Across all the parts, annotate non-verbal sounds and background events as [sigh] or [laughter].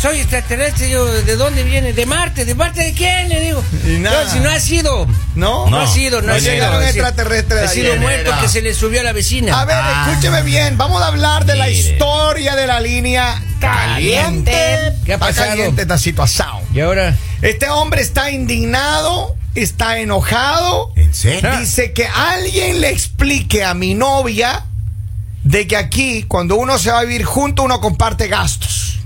soy extraterrestre, yo, ¿de dónde viene? De Marte, ¿de parte de quién? Le digo. Y nada. No, si no ha sido. No. No, ha sido, no, No ha sido. llegaron ha sido- muerto que se le subió a la vecina. A ver, escúcheme bien. Vamos a hablar de la historia de la línea caliente. ¿Qué ha Está pasado? caliente esta situación. Y ahora, Este hombre está indignado, está enojado. ¿En serio? Dice que alguien le explique a mi novia de que aquí, cuando uno se va a vivir junto, uno comparte gastos.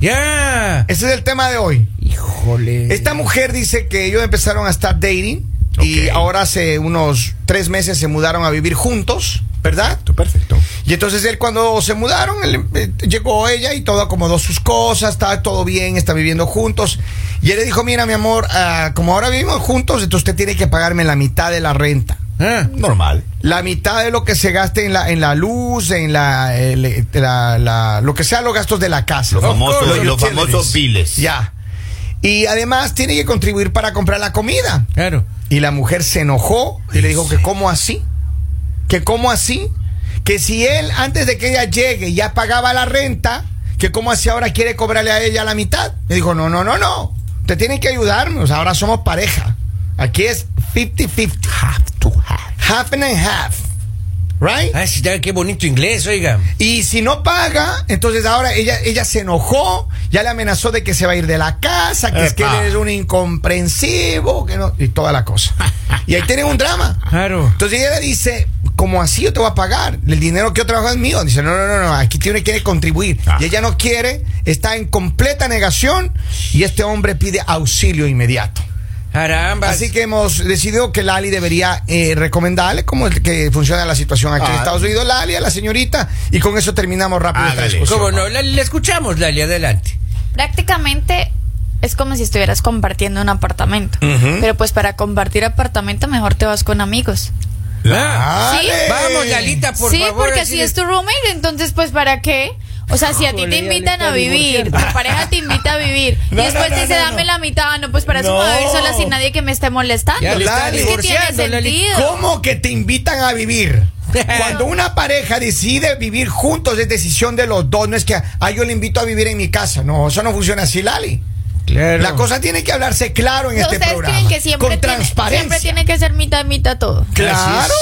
Ya. Ese es el tema de hoy. Híjole. Esta mujer dice que ellos empezaron a estar dating y ahora hace unos tres meses se mudaron a vivir juntos, ¿verdad? Perfecto. Y entonces él cuando se mudaron, él, eh, llegó ella y todo acomodó sus cosas, está todo bien, está viviendo juntos. Y él le dijo, mira mi amor, ah, como ahora vivimos juntos, entonces usted tiene que pagarme la mitad de la renta. Ah, Normal. La mitad de lo que se gaste en la, en la luz, en la, el- la- la- lo que sea los gastos de la casa. Los famosos, los famosos biles. Ya. Y además tiene que contribuir para comprar la comida. claro. Y la mujer se enojó y le dijo que cómo así, que cómo así, que si él antes de que ella llegue ya pagaba la renta, que cómo así ahora quiere cobrarle a ella la mitad. Le dijo, no, no, no, no, te tienen que ayudarme, o sea, ahora somos pareja. Aquí es 50-50, Have to have. half and half, right? Ah, sí, qué bonito inglés, oiga. Y si no paga, entonces ahora ella, ella se enojó, ya le amenazó de que se va a ir de la casa, que es que Epa. él es un incomprensivo, que no, y toda la cosa. Y ahí tienen un drama. Claro. Entonces ella le dice, como así yo te voy a pagar? El dinero que yo trabajo es mío. Dice, no, no, no, no, aquí tiene que contribuir. Ah. Y ella no quiere, está en completa negación y este hombre pide auxilio inmediato. Caramba. Así que hemos decidido que Lali debería eh, recomendarle cómo es que funciona la situación aquí en Ah. Estados Unidos, Lali, a la señorita, y con eso terminamos rápido esta discusión. ¿Cómo no? La- Le escuchamos, Lali, adelante. Prácticamente es como si estuvieras compartiendo un apartamento. Pero pues para compartir apartamento mejor te vas con amigos. Ah, Sí. Vamos, Lalita, por sí, favor. porque así si es tu roommate, entonces pues ¿para qué? O sea, si a ti te invitan a vivir, tu pareja te invita a vivir [laughs] No, y después no, te dice dame no. la mitad, no, pues para eso me voy a vivir sola sin nadie que me esté molestando. Ya está es que tiene sentido. ¿Cómo que te invitan a vivir? [laughs] Cuando una pareja decide vivir juntos es decisión de los dos, no es que ah, yo le invito a vivir en mi casa, no, eso no funciona así, Lali. Claro. La cosa tiene que hablarse claro en este programa. creen que siempre con tiene, transparencia. siempre tiene que ser mitad mitad todo. Claro.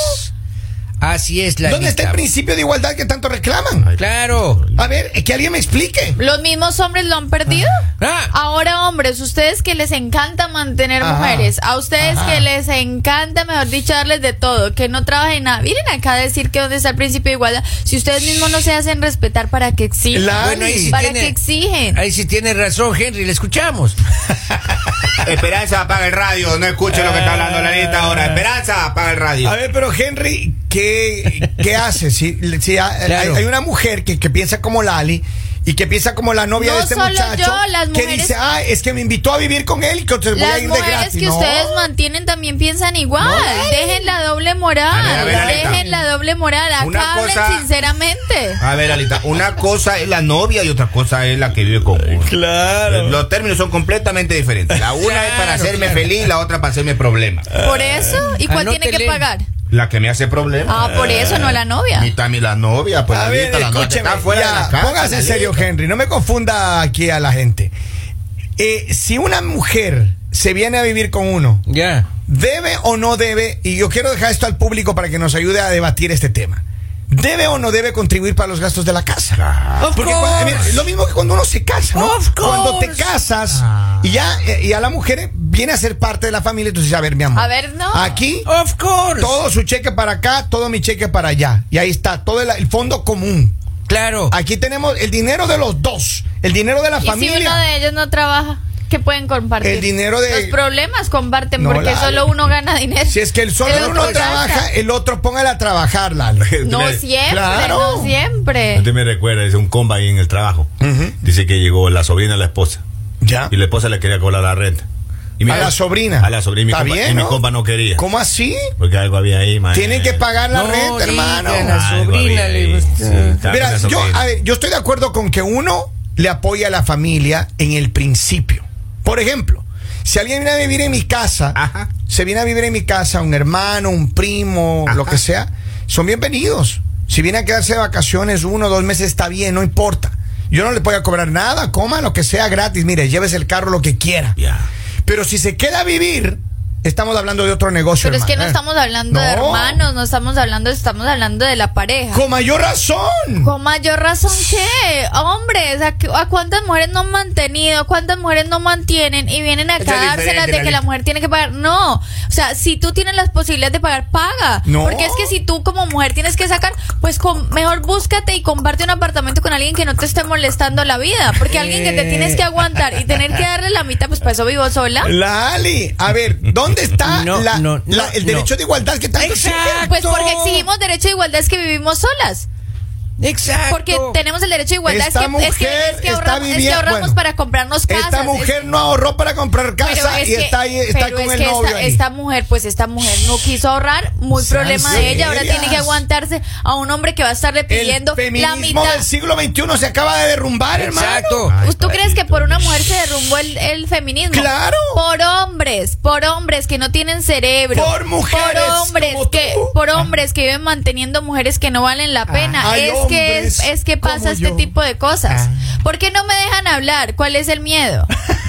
Así es. Lalita. ¿Dónde está el principio de igualdad que tanto reclaman? Claro. A ver, que alguien me explique. Los mismos hombres lo han perdido. Ah. Ahora, hombres, ustedes que les encanta mantener Ajá. mujeres, a ustedes Ajá. que les encanta, mejor dicho, darles de todo, que no trabajen nada. Miren acá a decir que dónde está el principio de igualdad. Si ustedes mismos no se hacen respetar, ¿para qué exigen? La- Bueno, ahí sí ¿Para tiene- qué exigen? Ahí sí tiene razón, Henry, le escuchamos. [laughs] Esperanza, apaga el radio. No escuche lo que está hablando Lalita ahora. Esperanza, apaga el radio. A ver, pero Henry, ¿qué, qué hace? Si, si hay, Claro. hay una mujer que, que piensa como Lali y que piensa como la novia No de este solo muchacho yo, las que mujeres- dice, ah, es que me invitó a vivir con él y que voy a Las ir de mujeres gratis. que No. ustedes mantienen también piensan igual. No. Dejen la doble A ver, moral. a ver, Aleta. Dejen la doble moral. Acá Una hablen cosa- sinceramente. A ver, Alita, una cosa es la novia y otra cosa es la que vive con uno. Claro. Los términos son completamente diferentes. La una es para hacerme claro. feliz, la otra para hacerme problema. Por eso. ¿Y cuál tiene que pagar? La que me hace problema. Ah, por eso, no la novia. Ni también la novia, pues a la ver, Alita, la novia que escúcheme, está fuera ya, de la casa. póngase en serio. Henry, no me confunda aquí a la gente. Eh, si una mujer se viene a vivir con uno, Ya. ¿debe o no debe? Y yo quiero dejar esto al público para que nos ayude a debatir este tema. ¿Debe o no debe contribuir para los gastos de la casa? Claro. Of Porque course. cuando- mira, lo mismo que cuando uno se casa, ¿no? Of course. Cuando te casas Ah. y ya eh, y a la mujer viene a ser parte de la familia, entonces a ver, mi amor. A ver, no. Aquí Of course. todo su cheque para acá, todo mi cheque para allá. Y ahí está, todo el, el fondo común. Claro. Aquí tenemos el dinero de los dos, el dinero de la ¿Y si familia. uno de ellos no trabaja? ¿Qué pueden compartir? El dinero de- Los problemas comparten No, porque solo uno gana dinero. Si es que el solo El uno trabaja, gasta. el otro póngale a trabajar. No siempre, Claro. no siempre. Usted me recuerda, dice un comba ahí en el trabajo. Dice que llegó la sobrina la esposa. Ya. Y la esposa le quería cobrar la renta. Y A la sobrina. A la sobrina. Y mi, compa, bien, y mi ¿no? compa no quería. ¿Cómo así? Porque algo había ahí, man. Tienen que pagar la No, renta, hermano. a la sobrina le. Sí, Mira, yo, a ver, yo estoy de acuerdo con que uno le apoya a la familia en el principio. Por ejemplo, si alguien viene a vivir en mi casa, Ajá. se viene a vivir en mi casa un hermano, un primo, lo que sea, son bienvenidos. Si viene a quedarse de vacaciones uno o dos meses, está bien, no importa. Yo no le voy a cobrar nada, coma lo que sea gratis. Mire, llévese el carro lo que quiera. Pero si se queda a vivir, estamos hablando de otro negocio. Pero es que no ¿eh? estamos hablando de No. hermanos, no estamos hablando, estamos hablando de la pareja. Con mayor razón. Con mayor razón que, hombres, ¿a, cuántas mujeres no han mantenido? ¿Cuántas mujeres no mantienen y vienen a cagárselas de que la mujer tiene que pagar? No, o sea, si tú tienes las posibilidades de pagar, paga. No. Porque es que si tú como mujer tienes que sacar, pues con, mejor búscate y comparte un apartamento con alguien que no te esté molestando la vida. Porque alguien que te tienes que aguantar y tener que darle la mitad, pues para eso vivo sola. La Ali, a ver, ¿dónde está No, la- no, la- no, el no. derecho de igualdad que tanto Exacto. Pues porque exigimos derecho de igualdad es que vivimos solas. Exacto. Porque tenemos el derecho de igualdad. Esta es, que, es, que, mujer es que está ahorramos, es que viviendo- ahorramos bueno, para comprarnos casas. Esta es- mujer no ahorró para comprar casa es y que- está ahí, está pero con es el que novio esta, ahí. esta mujer, pues esta mujer no quiso ahorrar, muy problema de ella. Ahora tiene que aguantarse a un hombre que va a estarle pidiendo el la feminismo mitad. del siglo XXI se acaba de derrumbar, hermano. Exacto. Ay, ¿Tú crees que por una mujer se derrumbó el, el feminismo? Claro. Por hombres, por hombres que no tienen cerebro. Por mujeres Por hombres como que, tú. por hombres que viven manteniendo mujeres que no valen la pena. hay es que es, que pasa este yo. tipo de cosas. ¿Por qué no me dejan hablar? ¿Cuál es el miedo? [laughs]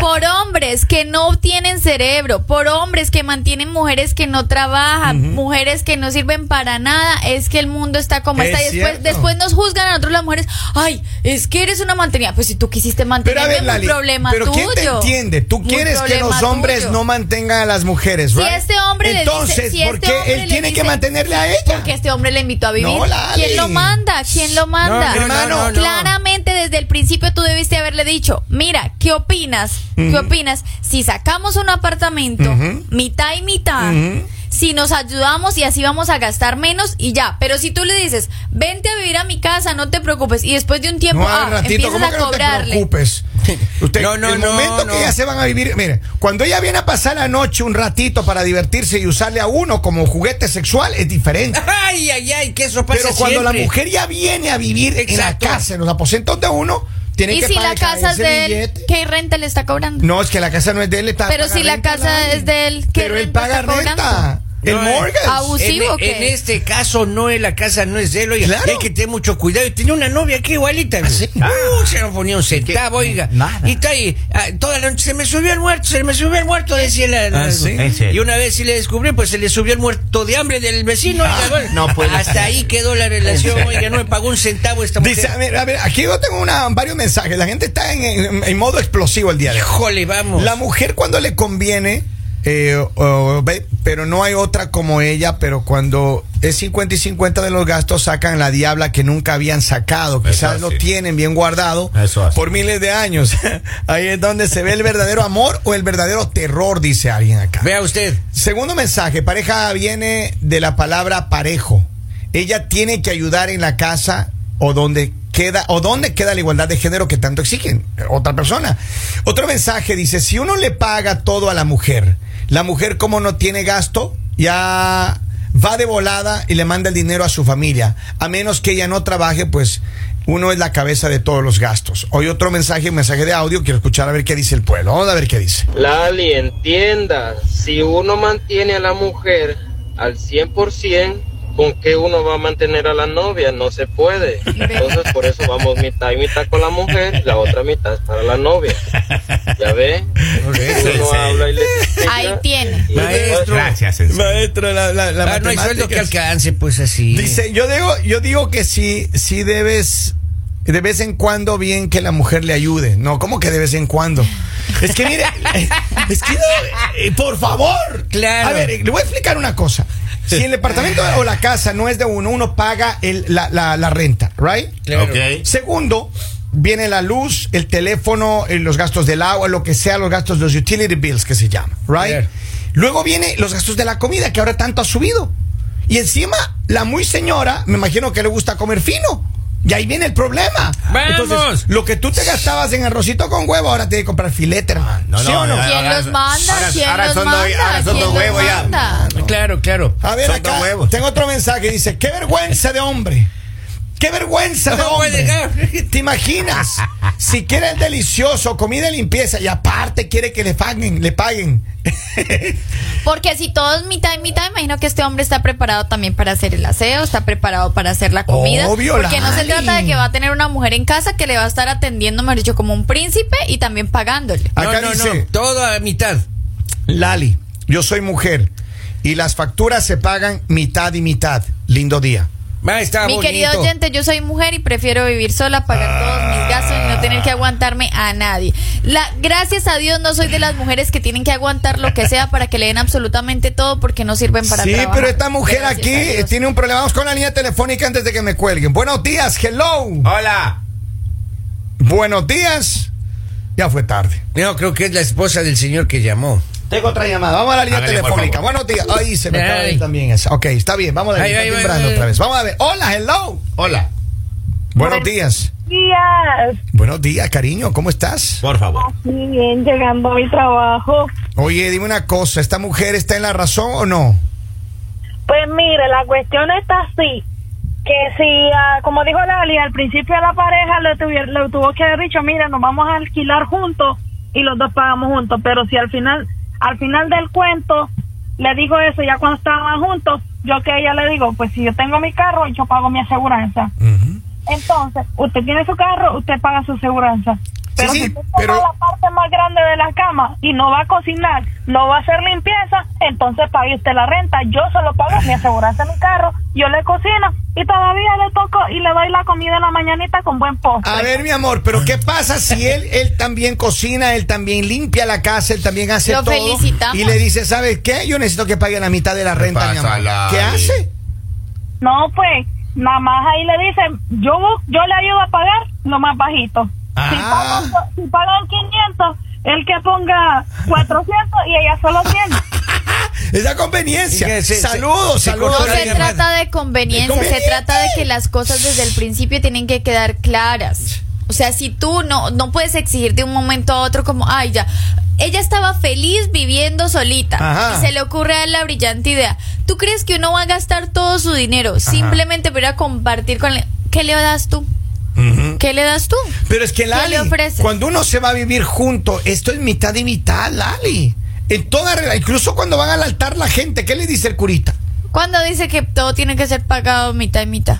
por hombres que no tienen cerebro, por hombres que mantienen mujeres que no trabajan, mujeres que no sirven para nada, es que el mundo está como Es está. Y después, después nos juzgan a nosotros las mujeres, ay, es que eres una mantenida. Pues si tú quisiste mantenerme, ver, es un problema pero tuyo. ¿quién te entiende? Tú quieres que los hombres tuyo. no mantengan a las mujeres, Si right? este hombre le dice- Entonces, si ¿por este qué hombre él tiene que mantenerle a ella? Porque este hombre le invitó a vivir. No. ¿Quién lo manda? ¿Quién lo manda? No, no, Hermano. no, no. Claramente desde el principio tú debiste haberle dicho, mira, ¿qué opinas? ¿Qué opinas si sacamos un apartamento, mitad y mitad? Si nos ayudamos y así vamos a gastar menos y ya. Pero si tú le dices, vente a vivir a mi casa, no te preocupes. Y después de un tiempo, No, ah, ratito, empiezas ¿cómo a que no te cobrarle. preocupes? [laughs] Usted, No, no, el momento no. que ya se van a vivir, mire, cuando ella viene a pasar la noche un ratito para divertirse y usarle a uno como juguete sexual, es diferente. [laughs] Ay, ay, ay, que eso pasa Pero cuando la mujer ya viene a vivir Exacto. en la casa, en los aposentos de uno, Y que si la casa es de él, billete. ¿qué renta le está cobrando? No, es que la casa no es de él, está Pero si la renta, casa es de él, ¿qué Pero él renta paga está cobrando? Renta. El No, eh, mortgage. abusivo. En, ¿o qué? en este caso no es la casa, no es de él, oiga. Claro. Hay que tener mucho cuidado. Y tenía una novia aquí igualita. sí? Uh, se no ponía un centavo, oiga. Nada. Y está ahí, ah, toda la noche se me subió el muerto, se me subió el muerto, decía la. la- Ah. Y una vez sí le descubrí, pues se le subió el muerto de hambre del vecino. oiga, bueno, no puede Hasta ser. ahí quedó la relación, oiga, no me pagó un centavo esta mujer. Dice, a ver, a ver, aquí yo tengo una, varios mensajes. La gente está en, en- en modo explosivo el día de hoy. Híjole, vamos. La mujer cuando le conviene, eh, pero no hay otra como ella, pero cuando es 50 y 50 de los gastos sacan la diabla que nunca habían sacado. Quizás lo tienen bien guardado Eso por miles de años. [laughs] Ahí es donde se ve el verdadero amor o el verdadero terror, dice alguien acá. Vea usted. Segundo mensaje, pareja viene de la palabra parejo. Ella tiene que ayudar en la casa o donde queda o donde queda la igualdad de género que tanto exigen otra persona. Otro mensaje dice, si uno le paga todo a la mujer, la mujer como no tiene gasto, ya va de volada y le manda el dinero a su familia, a menos que ella no trabaje, pues uno es la cabeza de todos los gastos. Hoy otro mensaje, un mensaje de audio, quiero escuchar a ver qué dice el pueblo. Vamos a ver qué dice. Lali, entienda, si uno mantiene a la mujer al 100%, ¿con qué uno va a mantener a la novia? No se puede. [laughs] Entonces por eso vamos mitad y mitad con la mujer, la otra mitad es para la novia. ¿Ya ve? eso, Uno sí. habla y le explica, Ahí tiene. y Maestro. Gracias. Maestro, la, la, la Ah, no hay sueldo que alcance, pues así. Dice, yo digo, yo digo que sí, sí debes, de vez en cuando bien que la mujer le ayude. No, ¿cómo que de vez en cuando? Es que mire, [laughs] es que, eh, por favor. Claro. A ver, le voy a explicar una cosa. Si el departamento o la casa no es de uno, uno paga el, la, la, la renta, ¿right? Claro. Segundo, viene la luz, el teléfono, eh, los gastos del agua, lo que sea, los gastos, los utility bills que se llama, right? Claro. Luego viene los gastos de la comida que ahora tanto ha subido. Y encima, la muy señora, me imagino que le gusta comer fino. Y ahí viene el problema. ¡Vamos! Entonces, lo que tú te gastabas en arrocito con huevo, ahora tienes que comprar filete, hermano. No, ¿Sí no, o no? no. ¿Quién Ahora- los manda? ahora- ¿Quién ahora los son dos- manda? ahora son ¿Quién dos los huevos ya. manda? Claro, claro. A ver, Son acá dos huevos. tengo otro mensaje. Dice, qué vergüenza de hombre. ¡Qué vergüenza No puede hombre! llegar. [laughs] ¿Te imaginas? Si quiere el delicioso, comida y limpieza, y aparte quiere que le paguen, le paguen. [laughs] Porque si todo es mitad y mitad, imagino que este hombre está preparado también para hacer el aseo, está preparado para hacer la comida. Obvio, porque no se trata de que va a tener una mujer en casa que le va a estar atendiendo, mejor dicho, como un príncipe y también pagándole. Acá no, no, dice- no. Todo a mitad. Lali, yo soy mujer y las facturas se pagan mitad y mitad. Lindo día. Está Mi bonito. querido oyente, yo soy mujer y prefiero vivir sola, pagar todos mis gastos y no tener que aguantarme a nadie. La, gracias a Dios no soy de las mujeres que tienen que aguantar lo que sea para que le den absolutamente todo porque no sirven para sí, trabajar. pero esta mujer Gracias aquí tiene un problema. Vamos con la línea telefónica antes de que me cuelguen. Buenos días, hello. Hola. Buenos días. Ya fue tarde. No, creo que es la esposa del señor que llamó. Tengo otra llamada. Vamos a la línea telefónica. Buenos días. Ay, se me acaba de ir Ay. también esa. Ok, está bien. Vamos a otra vez. Vamos a ver. Hola, hello. Hola. Buenos días. días. Buenos días, cariño. ¿Cómo estás? Por favor. Muy bien, llegando a mi trabajo. Oye, dime una cosa. ¿Esta mujer está en la razón o no? Pues mire, la cuestión está así. Que si, ah, como dijo Lali, al principio a la pareja le, le tuvo que haber dicho, mira, nos vamos a alquilar juntos y los dos pagamos juntos. Pero si al final, al final del cuento le dijo eso ya cuando estaban juntos, yo que ella le digo, pues si yo tengo mi carro, yo pago mi aseguranza. Entonces, usted tiene su carro, usted paga su aseguranza. Pero sí, si usted pero- toma la parte más grande de la cama y no va a cocinar, no va a hacer limpieza, entonces pague usted la renta. Yo solo pago mi aseguranza en mi carro, yo le cocino y todavía le toco y le doy la comida en la mañanita con buen postre. A ver, mi amor, pero ¿qué pasa si [laughs] él, él también cocina, él también limpia la casa, él también hace Lo todo? felicitamos. Y le dice, ¿sabes qué? Yo necesito que pague la mitad de la renta, mi amor. Lali? ¿Qué hace? No, pues, nada más ahí le dicen, yo, yo le ayudo a pagar lo más bajito. Si, Ah. pagan, si pagan 500, el que ponga 400 y ella solo 100. [laughs] Esa conveniencia. Que se- saludos, se saludos. No se trata de conveniencia, De se trata de que las cosas desde el principio tienen que quedar claras. O sea, si tú no, no puedes exigir de un momento a otro como, ay, ya, ella estaba feliz viviendo solita Ajá. y se le ocurre a él la brillante idea. ¿Tú crees que uno va a gastar todo su dinero simplemente para ir a compartir con... le- ¿Qué le das tú? ¿Qué le das tú? Pero es que ¿Qué Lali, cuando uno se va a vivir junto, esto es mitad y mitad, Lali. En toda regla, incluso cuando van al altar la gente, ¿qué le dice el curita? Cuando dice que todo tiene que ser pagado mitad y mitad.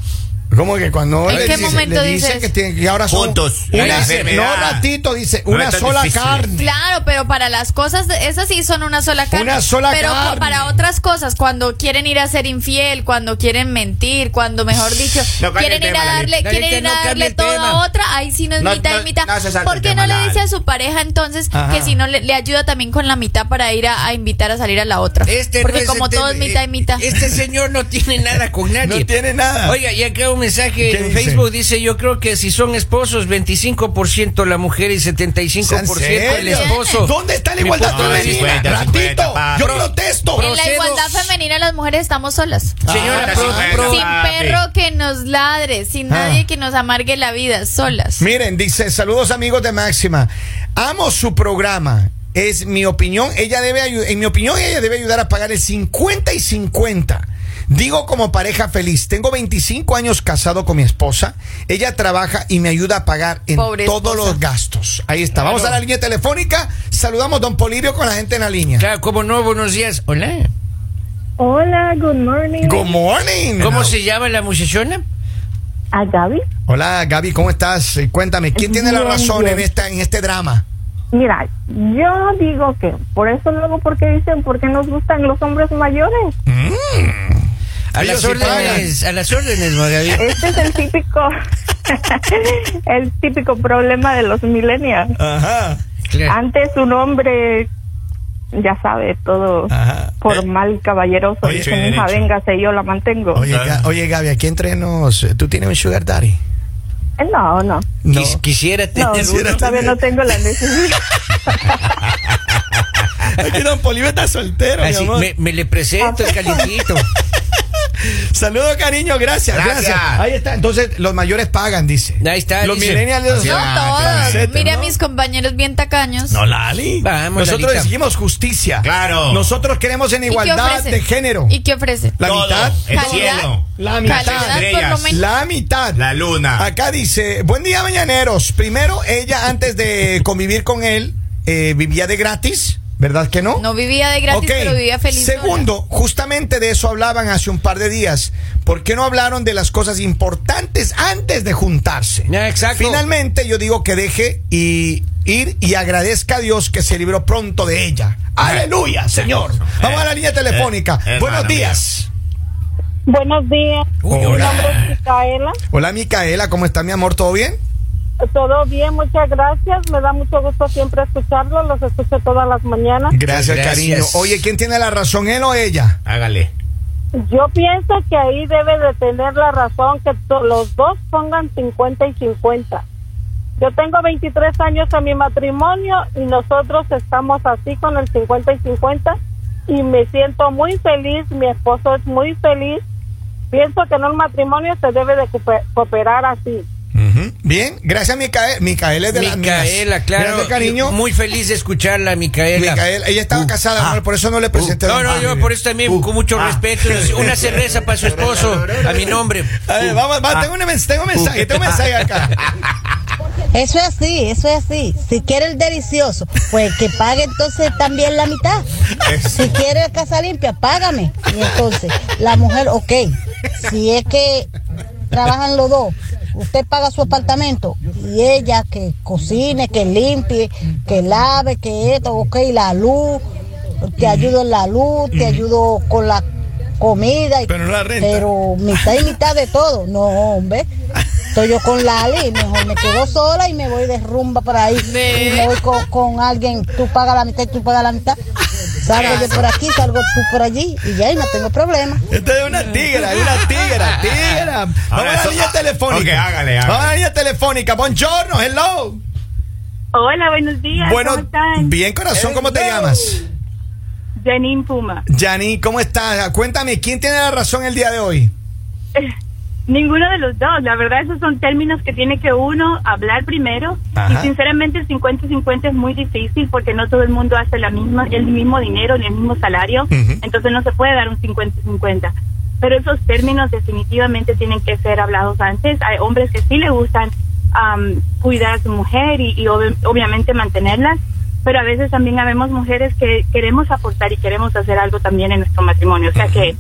¿Cómo que cuando ¿En le qué dice, momento le dice dices? que, tiene, que ahora son Juntos. una, La enfermedad. no ratito dice No una es tan sola difícil. carne Claro, pero para las cosas, de- esas sí son una sola carne. Una sola pero carne. para otras cosas, cuando quieren ir a ser infiel, cuando quieren mentir, cuando, mejor dicho, No cambie quieren el ir tema, a darle, Lalita. quieren ir no a cambie darle el todo tema. a otra, ahí sí no es No, mitad no, y mitad. no se salte ¿Por el qué tema, no le dice a su pareja entonces Ajá. que si no le, le ayuda también con la mitad para ir a, a invitar a salir a la otra? Este Porque como todo tema. es mitad y mitad. Este señor no tiene nada con [laughs] nadie. no tiene nada Oiga, y acá un mensaje ¿Qué en dice? Facebook dice, yo creo que si son esposos, 25% la mujer y 75% el esposo. ¿Dónde está la igualdad femenina? vista. 50, Ratito, 50, pa. yo Pro- protesto. en la igualdad femenina las mujeres estamos solas. Señora, Ah, pro- pro- sin perro que nos ladre, sin Ah. nadie que nos amargue la vida, solas. Miren, dice, saludos amigos de Máxima. Amo su programa. Es mi opinión, ella debe en mi opinión ella debe ayudar a pagar el 50 y 50. Digo como pareja feliz, tengo 25 años casado con mi esposa, ella trabaja y me ayuda a pagar en Pobre todos esposa. los gastos. Ahí está, vamos a la línea telefónica, saludamos don Polibio con la gente en la línea. Claro, como no, buenos días. Hola. Hola, good morning. Good morning. ¿Cómo se llama la muchachona? ¿A Gaby? Hola Gaby, ¿cómo estás? Eh, Cuéntame, ¿quién tiene la razón bien. en, esta, en este drama? Mira, yo digo que por eso luego porque dicen por qué nos gustan los hombres mayores. A las órdenes, a las órdenes, Magaví. Este es el típico [laughs] el típico problema de los millennials. Ajá. Claro. Antes un hombre ya sabe todo Ajá. formal, caballeroso, Oye, dice, hija, véngase, yo la mantengo. Oye, oye Gaby, aquí entre nos, ¿tú tienes un sugar daddy? Eh, No, no, No. Quis- quisiera no, tener quisiera uno. todavía no tengo la necesidad. [laughs] Aquí don Polibio está soltero, mi Así, amor. me, me le presento el calientito. [laughs] Saludos, cariño, gracias, gracias, Gracias. Ahí está. Entonces, los mayores pagan, dice. Ahí está, Los dice. millennials No todos. etcétera, Mire a mis compañeros bien tacaños. No, Lali. Vamos, Nosotros Lalita. exigimos justicia. Claro. Nosotros queremos en ¿Y qué igualdad de género. ¿Y qué ofrece? La Todo, mitad. El Calidad. cielo. La mitad. Calidad. La mitad. La luna. Acá dice, buen día mañaneros. Primero, ella antes de convivir con él, eh, vivía de gratis, ¿verdad que no? No vivía de gratis, pero vivía feliz. Segundo, justamente de eso hablaban hace un par de días. ¿Por qué no hablaron de las cosas importantes antes de juntarse? Exacto. Finalmente, yo digo que deje y ir y agradezca a Dios que se libró pronto de ella. Aleluya, Señor. Vamos a la línea telefónica. eh, Buenos días. Buenos días. Mi hola. nombre es Micaela. Hola, Micaela, ¿cómo está mi amor? ¿Todo bien? Todo bien, muchas gracias. Me da mucho gusto siempre escucharlo. Los escucho todas las mañanas. Gracias, Gracias. cariño. Oye, ¿quién tiene la razón, él o ella? Hágale. Yo pienso que ahí debe de tener la razón que to- los dos pongan 50 y 50. Yo tengo 23 años en mi matrimonio y nosotros estamos así con el 50 y 50 y me siento muy feliz, mi esposo es muy feliz. Pienso que en un matrimonio se debe de coope- cooperar así. Ujú. Bien, gracias, Micaela. Micaela es de las. Micaela, claro. Gracias, cariño. Muy feliz de escucharla, Micaela. Micaela, ella estaba casada, amor, por eso no le presenté. No, la no, yo por eso también, con mucho respeto, una [laughs] cerveza para su esposo, a mi nombre. A ver, vamos, vamos, tengo, un, tengo un mensaje, tengo un mensaje acá. [laughs] Eso es así, eso es así. Si quiere el delicioso, pues que pague entonces también la mitad. Si quiere casa limpia, págame. Y entonces, la mujer, ok. Si es que trabajan los dos, usted paga su apartamento y ella que cocine, que limpie, que lave, que esto, ok, la luz, te ayudo en la luz, te ayudo con la comida. y- Pero no la renta. Pero mitad y mitad de todo. No, hombre. Estoy yo con Lali, mejor me quedo sola y me voy de rumba por ahí. Y me voy con, con alguien, tú pagas la mitad y tú pagas la mitad. Salgo yo por aquí, salgo tú por allí y ya y no tengo problema. Esta es una tigra, es una tigra, tigra. Vamos Ahora a la eso- línea telefónica. Ok, hágale, hágale. Vamos a la línea telefónica. Buongiorno, hello. Hola, buenos días. Bueno, ¿Cómo están? bien corazón, ¿cómo te llamas? Janine Puma. Yani, ¿cómo estás? Cuéntame, ¿quién tiene la razón el día de hoy? [laughs] Ninguno de los dos. La verdad, esos son términos que tiene que uno hablar primero. Ajá. Y sinceramente, el 50-50 es muy difícil porque no todo el mundo hace la misma, el mismo dinero ni el mismo salario. Entonces, no se puede dar un 50-50. Pero esos términos definitivamente tienen que ser hablados antes. Hay hombres que sí le gustan am, cuidar a su mujer y, y obvi- obviamente mantenerlas. Pero a veces también habemos mujeres que queremos aportar y queremos hacer algo también en nuestro matrimonio. O sea que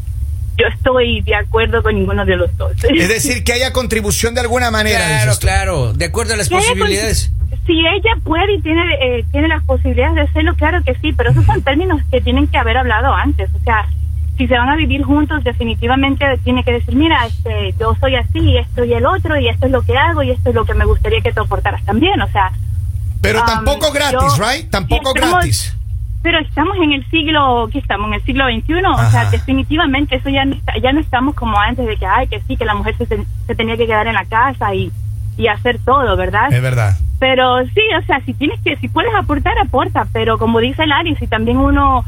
yo estoy de acuerdo con ninguno de los dos. Es decir, que haya contribución de alguna manera. Claro, claro, de acuerdo a las posibilidades. Si ella puede y tiene eh, tiene las posibilidades de hacerlo, claro que sí, pero esos son términos que tienen que haber hablado antes. O sea, si se van a vivir juntos, definitivamente tiene que decir, mira, este, yo soy así, esto y el otro, y esto es lo que hago, y esto es lo que me gustaría que te aportaras también. O sea, Pero Um, tampoco gratis, yo- right? Tampoco estamos- gratis. Pero estamos en el siglo, ¿qué estamos? En el siglo XXI, o Ajá. sea, definitivamente eso ya no, está- ya no estamos como antes de que, ay, que sí, que la mujer se, se tenía que quedar en la casa y, y hacer todo, ¿verdad? Es verdad. Pero sí, o sea, si tienes que, si puedes aportar, aporta, pero como dice Lari, si también uno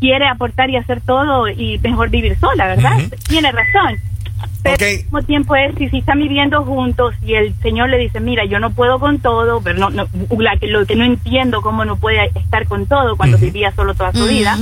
quiere aportar y hacer todo y mejor vivir sola, ¿verdad? Tiene razón. Pero al mismo tiempo es, si, si están viviendo juntos y el señor le dice, mira, yo no puedo con todo, pero no, no, la que- lo que no entiendo, cómo no puede estar con todo cuando vivía solo toda su vida,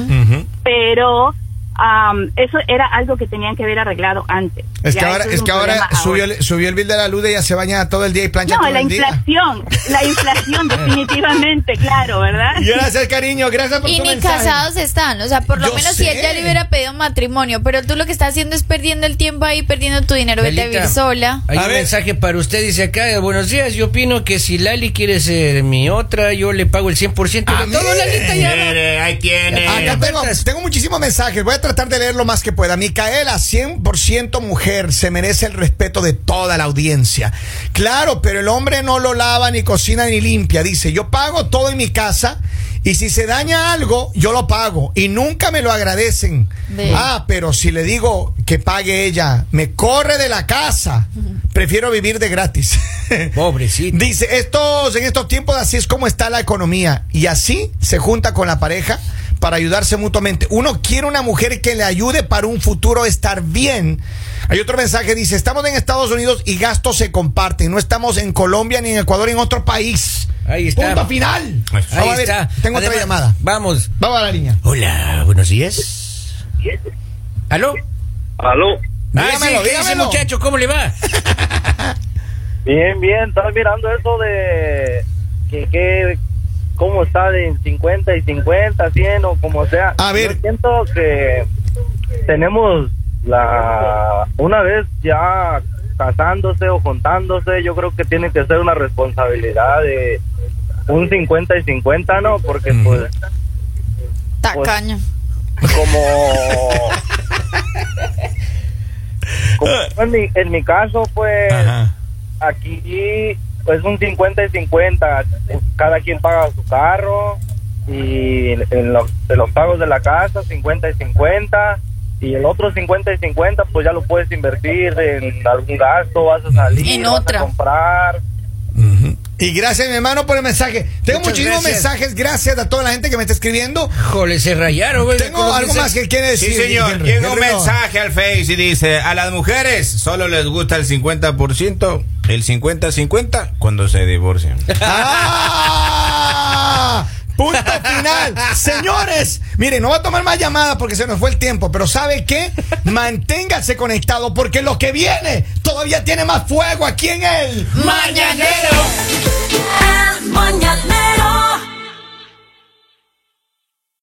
pero am, eso era algo que tenían que haber arreglado antes. Es que Ya ahora, es que ahora subió, ahora. el, subió el bill de la luz y ella se baña todo el día y plancha No, todo la el día. inflación, la [laughs] inflación definitivamente, claro, ¿verdad? Gracias, cariño. Gracias por Y tu ni mensaje. casados están, o sea, por lo Yo menos si sé. él ya le hubiera pedido matrimonio, pero tú lo que estás haciendo es perdiendo el tiempo ahí, perdiendo tu dinero, vete a vivir sola. Hay A un ver. mensaje para usted, dice acá, buenos días, yo opino que si Lali quiere ser mi otra, yo le pago el 100% de todo, Lalita, ya. Mire, ahí tiene. Acá tengo, tengo muchísimos mensajes. Voy a tratar de leer lo más que pueda. Micaela, 100% mujer, se merece el respeto de toda la audiencia. Claro, pero el hombre no lo lava, ni cocina, ni limpia. Dice, yo pago todo en mi casa y si se daña algo, yo lo pago y nunca me lo agradecen. Ah, pero si le digo que pague ella, me corre de la casa. Prefiero vivir de gratis. [laughs] Pobrecito. Dice, estos, en estos tiempos así es como está la economía y así se junta con la pareja para ayudarse mutuamente. Uno quiere una mujer que le ayude para un futuro estar bien. Hay otro mensaje, dice, estamos en Estados Unidos y gastos se comparten. No estamos en Colombia ni en Ecuador ni en otro país. Ahí está. Punto final. Ahí Vamos Ahí a ver, está. Tengo otra llamada. Vamos. Vamos a la línea. Hola, buenos días. ¿Aló? Aló. Ah, Dígamelo, sí, ¿qué dice dígamelo. muchacho? ¿Cómo le va? Bien, bien, estaba mirando eso de que, que cómo está de 50 y 50, 100 o como sea. A ver. Yo siento que tenemos la una vez ya casándose o juntándose, yo creo que tiene que ser una responsabilidad de un 50 y 50, ¿no? Porque pues Tacaño. como [laughs] como en mi, en mi caso pues Ajá. aquí es un 50 y 50 cada quien paga su carro y en los, de los pagos de la casa 50 y 50 y el otro 50 y 50 pues ya lo puedes invertir en algún gasto vas a salir En vas otra. a comprar Y gracias, mi hermano, por el mensaje. Tengo Muchas muchísimos gracias. mensajes. Gracias a toda la gente que me está escribiendo. Jole, se rayaron, güey. Tengo algo más que quiere decir. Sí, señor. Henry. Llega un Henry, no. mensaje al Face y dice, a las mujeres solo les gusta el 50%, el 50-50 cuando se divorcian. [laughs] ¡Ah! Punto final. Señores, miren, no va a tomar más llamadas porque se nos fue el tiempo, pero ¿sabe qué? Manténgase conectado porque lo que viene todavía tiene más fuego aquí en él. ¡Mañanero! El mañanero